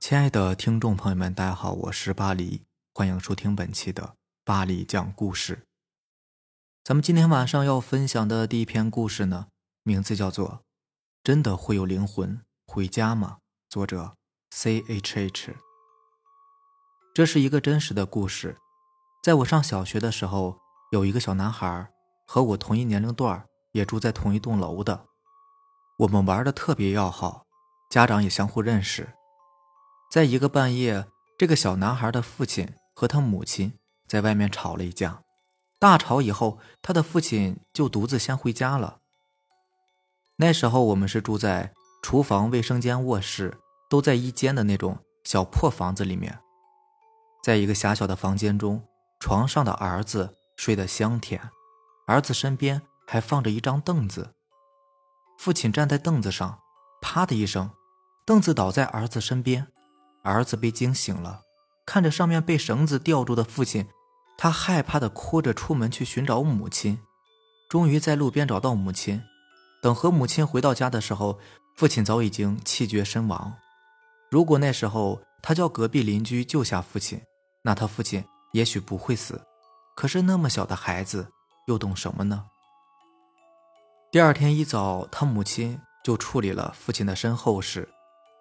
亲爱的听众朋友们，大家好，我是巴黎，欢迎收听本期的巴黎讲故事。咱们今天晚上要分享的第一篇故事呢，名字叫做《真的会有灵魂回家吗》，作者 C H H。这是一个真实的故事，在我上小学的时候，有一个小男孩和我同一年龄段，也住在同一栋楼的，我们玩的特别要好，家长也相互认识。在一个半夜，这个小男孩的父亲和他母亲在外面吵了一架。大吵以后，他的父亲就独自先回家了。那时候我们是住在厨房、卫生间、卧室都在一间的那种小破房子里面，在一个狭小的房间中，床上的儿子睡得香甜，儿子身边还放着一张凳子。父亲站在凳子上，啪的一声，凳子倒在儿子身边。儿子被惊醒了，看着上面被绳子吊住的父亲，他害怕的哭着出门去寻找母亲。终于在路边找到母亲，等和母亲回到家的时候，父亲早已经气绝身亡。如果那时候他叫隔壁邻居救下父亲，那他父亲也许不会死。可是那么小的孩子又懂什么呢？第二天一早，他母亲就处理了父亲的身后事。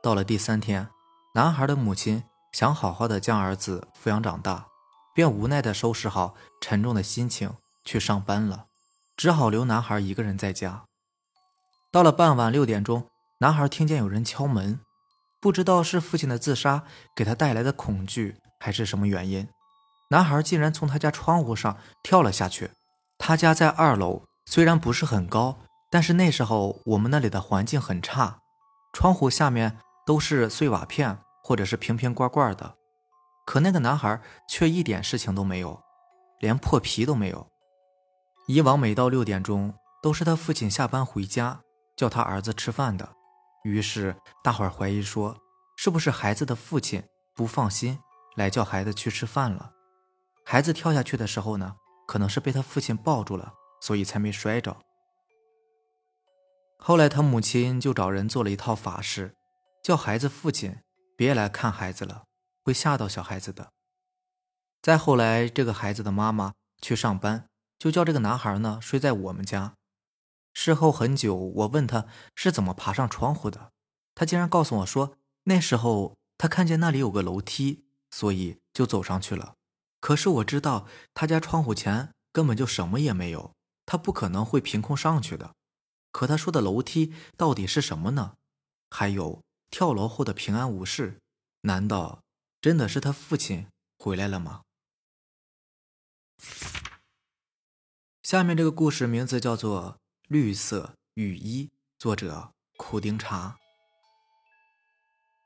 到了第三天。男孩的母亲想好好的将儿子抚养长大，便无奈的收拾好沉重的心情去上班了，只好留男孩一个人在家。到了傍晚六点钟，男孩听见有人敲门，不知道是父亲的自杀给他带来的恐惧，还是什么原因，男孩竟然从他家窗户上跳了下去。他家在二楼，虽然不是很高，但是那时候我们那里的环境很差，窗户下面。都是碎瓦片或者是瓶瓶罐罐的，可那个男孩却一点事情都没有，连破皮都没有。以往每到六点钟都是他父亲下班回家叫他儿子吃饭的，于是大伙儿怀疑说是不是孩子的父亲不放心来叫孩子去吃饭了。孩子跳下去的时候呢，可能是被他父亲抱住了，所以才没摔着。后来他母亲就找人做了一套法事。叫孩子父亲别来看孩子了，会吓到小孩子的。再后来，这个孩子的妈妈去上班，就叫这个男孩呢睡在我们家。事后很久，我问他是怎么爬上窗户的，他竟然告诉我说，那时候他看见那里有个楼梯，所以就走上去了。可是我知道他家窗户前根本就什么也没有，他不可能会凭空上去的。可他说的楼梯到底是什么呢？还有。跳楼后的平安无事，难道真的是他父亲回来了吗？下面这个故事名字叫做《绿色雨衣》，作者苦丁茶。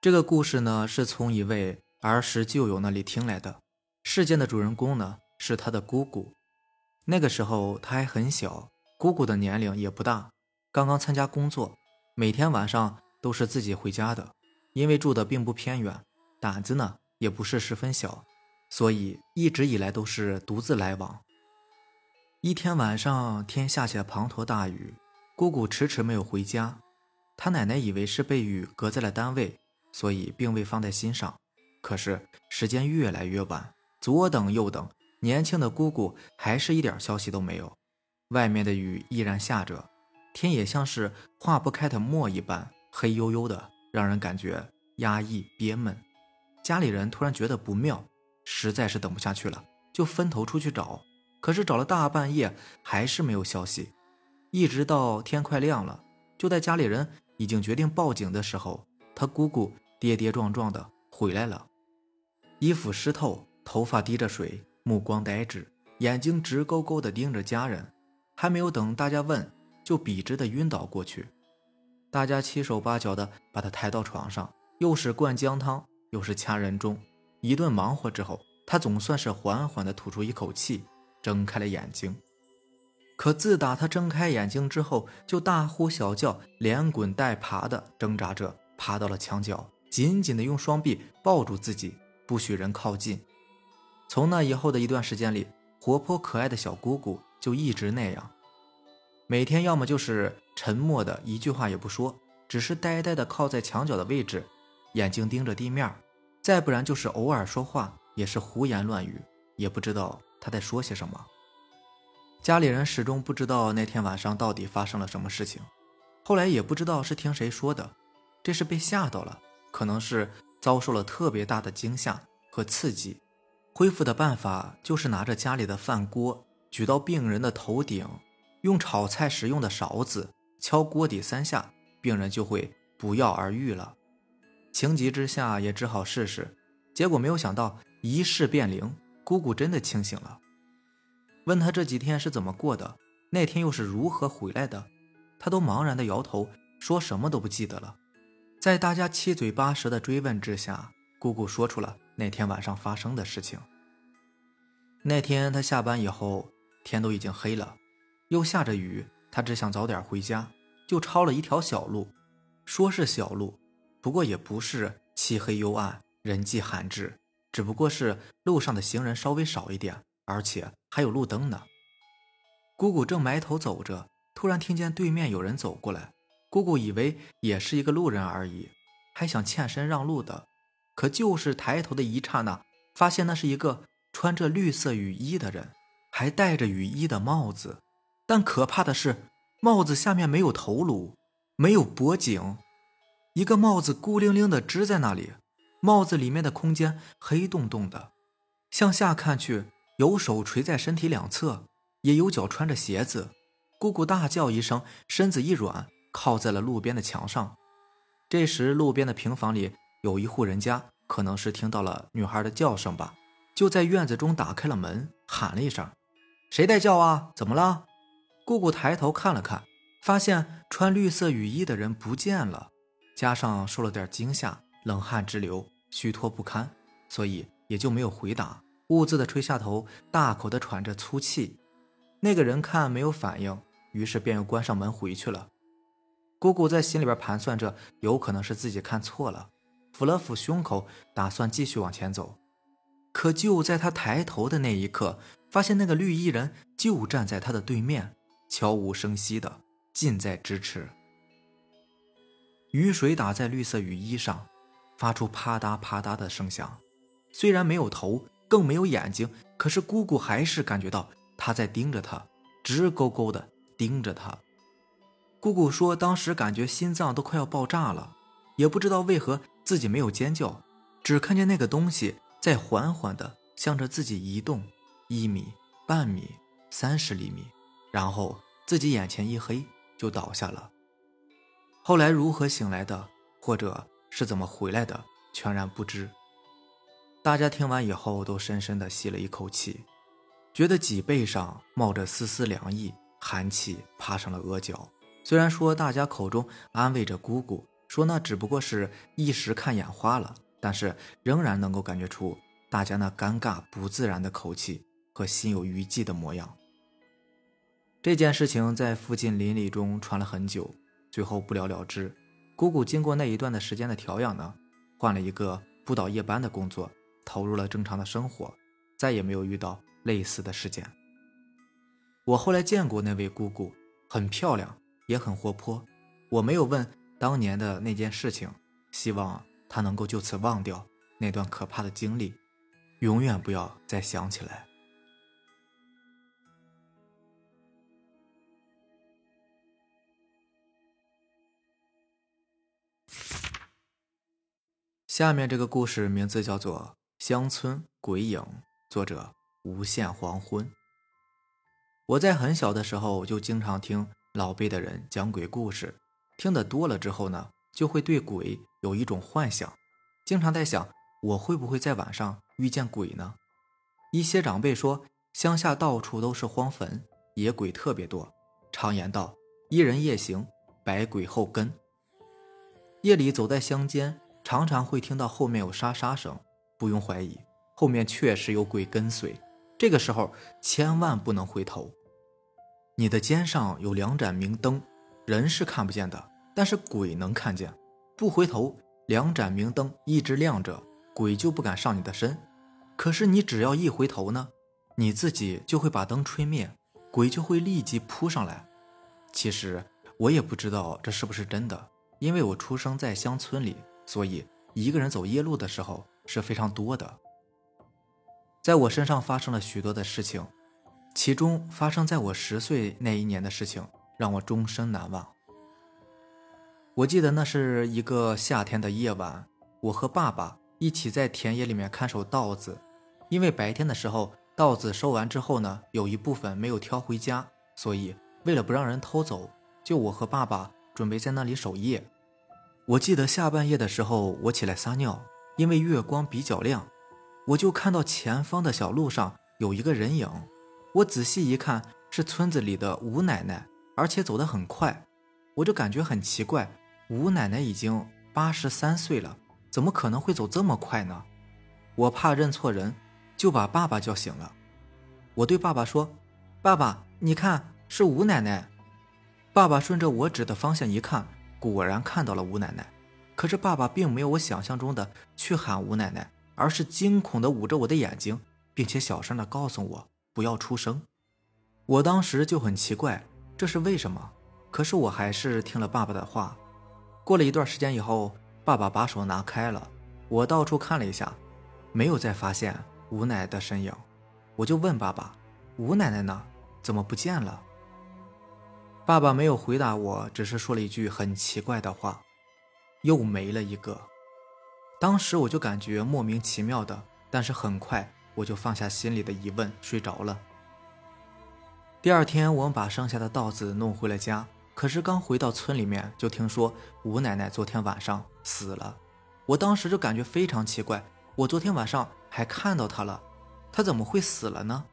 这个故事呢是从一位儿时旧友那里听来的。事件的主人公呢是他的姑姑。那个时候他还很小，姑姑的年龄也不大，刚刚参加工作，每天晚上。都是自己回家的，因为住的并不偏远，胆子呢也不是十分小，所以一直以来都是独自来往。一天晚上，天下起了滂沱大雨，姑姑迟迟没有回家，她奶奶以为是被雨隔在了单位，所以并未放在心上。可是时间越来越晚，左等右等，年轻的姑姑还是一点消息都没有。外面的雨依然下着，天也像是化不开的墨一般。黑黝黝的，让人感觉压抑憋闷。家里人突然觉得不妙，实在是等不下去了，就分头出去找。可是找了大半夜，还是没有消息。一直到天快亮了，就在家里人已经决定报警的时候，他姑姑跌跌撞撞的回来了，衣服湿透，头发滴着水，目光呆滞，眼睛直勾勾的盯着家人。还没有等大家问，就笔直的晕倒过去。大家七手八脚的把他抬到床上，又是灌姜汤，又是掐人中，一顿忙活之后，他总算是缓缓的吐出一口气，睁开了眼睛。可自打他睁开眼睛之后，就大呼小叫，连滚带爬的挣扎着爬到了墙角，紧紧的用双臂抱住自己，不许人靠近。从那以后的一段时间里，活泼可爱的小姑姑就一直那样。每天要么就是沉默的一句话也不说，只是呆呆的靠在墙角的位置，眼睛盯着地面，再不然就是偶尔说话也是胡言乱语，也不知道他在说些什么。家里人始终不知道那天晚上到底发生了什么事情，后来也不知道是听谁说的，这是被吓到了，可能是遭受了特别大的惊吓和刺激。恢复的办法就是拿着家里的饭锅举到病人的头顶，用炒菜时用的勺子敲锅底三下，病人就会不药而愈了。情急之下也只好试试，结果没有想到一试变灵，姑姑真的清醒了。问他这几天是怎么过的，那天又是如何回来的，他都茫然的摇头，说什么都不记得了。在大家七嘴八舌的追问之下，姑姑说出了那天晚上发生的事情。那天他下班以后，天都已经黑了，又下着雨，他只想早点回家，就抄了一条小路。说是小路，不过也不是漆黑幽暗、人迹罕至，只不过是路上的行人稍微少一点。而且还有路灯呢。姑姑正埋头走着，突然听见对面有人走过来。姑姑以为也是一个路人而已，还想欠身让路的。可就是抬头的一刹那，发现那是一个穿着绿色雨衣的人，还戴着雨衣的帽子。但可怕的是，帽子下面没有头颅，没有脖颈，一个帽子孤零零的支在那里。帽子里面的空间黑洞洞的，向下看去。有手垂在身体两侧，也有脚穿着鞋子。姑姑大叫一声，身子一软，靠在了路边的墙上。这时，路边的平房里有一户人家，可能是听到了女孩的叫声吧，就在院子中打开了门，喊了一声：“谁在叫啊？怎么了？”姑姑抬头看了看，发现穿绿色雨衣的人不见了，加上受了点惊吓，冷汗直流，虚脱不堪，所以也就没有回答。兀自的垂下头，大口的喘着粗气。那个人看没有反应，于是便又关上门回去了。姑姑在心里边盘算着，有可能是自己看错了，抚了抚胸口，打算继续往前走。可就在他抬头的那一刻，发现那个绿衣人就站在他的对面，悄无声息的近在咫尺。雨水打在绿色雨衣上，发出啪嗒啪嗒的声响。虽然没有头。更没有眼睛，可是姑姑还是感觉到他在盯着她，直勾勾的盯着她。姑姑说，当时感觉心脏都快要爆炸了，也不知道为何自己没有尖叫，只看见那个东西在缓缓的向着自己移动，一米、半米、三十厘米，然后自己眼前一黑就倒下了。后来如何醒来的，或者是怎么回来的，全然不知。大家听完以后，都深深的吸了一口气，觉得脊背上冒着丝丝凉意，寒气爬上了额角。虽然说大家口中安慰着姑姑，说那只不过是一时看眼花了，但是仍然能够感觉出大家那尴尬不自然的口气和心有余悸的模样。这件事情在附近邻里中传了很久，最后不了了之。姑姑经过那一段的时间的调养呢，换了一个不倒夜班的工作。投入了正常的生活，再也没有遇到类似的事件。我后来见过那位姑姑，很漂亮，也很活泼。我没有问当年的那件事情，希望她能够就此忘掉那段可怕的经历，永远不要再想起来。下面这个故事名字叫做。乡村鬼影，作者无限黄昏。我在很小的时候就经常听老辈的人讲鬼故事，听得多了之后呢，就会对鬼有一种幻想，经常在想我会不会在晚上遇见鬼呢？一些长辈说，乡下到处都是荒坟，野鬼特别多。常言道：“一人夜行，百鬼后跟。”夜里走在乡间，常常会听到后面有沙沙声。不用怀疑，后面确实有鬼跟随。这个时候千万不能回头。你的肩上有两盏明灯，人是看不见的，但是鬼能看见。不回头，两盏明灯一直亮着，鬼就不敢上你的身。可是你只要一回头呢，你自己就会把灯吹灭，鬼就会立即扑上来。其实我也不知道这是不是真的，因为我出生在乡村里，所以一个人走夜路的时候。是非常多的。在我身上发生了许多的事情，其中发生在我十岁那一年的事情让我终身难忘。我记得那是一个夏天的夜晚，我和爸爸一起在田野里面看守稻子，因为白天的时候稻子收完之后呢，有一部分没有挑回家，所以为了不让人偷走，就我和爸爸准备在那里守夜。我记得下半夜的时候，我起来撒尿，因为月光比较亮。我就看到前方的小路上有一个人影，我仔细一看是村子里的吴奶奶，而且走得很快，我就感觉很奇怪，吴奶奶已经八十三岁了，怎么可能会走这么快呢？我怕认错人，就把爸爸叫醒了。我对爸爸说：“爸爸，你看是吴奶奶。”爸爸顺着我指的方向一看，果然看到了吴奶奶，可是爸爸并没有我想象中的去喊吴奶奶。而是惊恐地捂着我的眼睛，并且小声地告诉我不要出声。我当时就很奇怪，这是为什么？可是我还是听了爸爸的话。过了一段时间以后，爸爸把手拿开了，我到处看了一下，没有再发现吴奶奶的身影。我就问爸爸：“吴奶奶呢？怎么不见了？”爸爸没有回答我，只是说了一句很奇怪的话：“又没了一个。”当时我就感觉莫名其妙的，但是很快我就放下心里的疑问，睡着了。第二天，我们把剩下的稻子弄回了家，可是刚回到村里面，就听说吴奶奶昨天晚上死了。我当时就感觉非常奇怪，我昨天晚上还看到她了，她怎么会死了呢？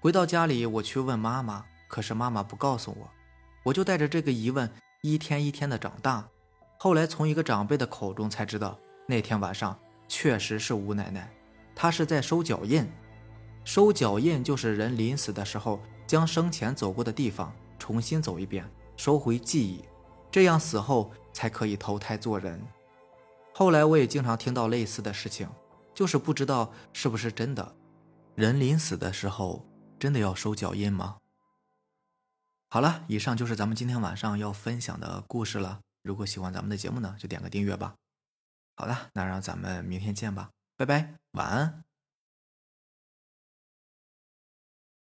回到家里，我去问妈妈，可是妈妈不告诉我，我就带着这个疑问一天一天的长大。后来从一个长辈的口中才知道。那天晚上确实是吴奶奶，她是在收脚印。收脚印就是人临死的时候，将生前走过的地方重新走一遍，收回记忆，这样死后才可以投胎做人。后来我也经常听到类似的事情，就是不知道是不是真的。人临死的时候真的要收脚印吗？好了，以上就是咱们今天晚上要分享的故事了。如果喜欢咱们的节目呢，就点个订阅吧。好的，那让咱们明天见吧，拜拜，晚安。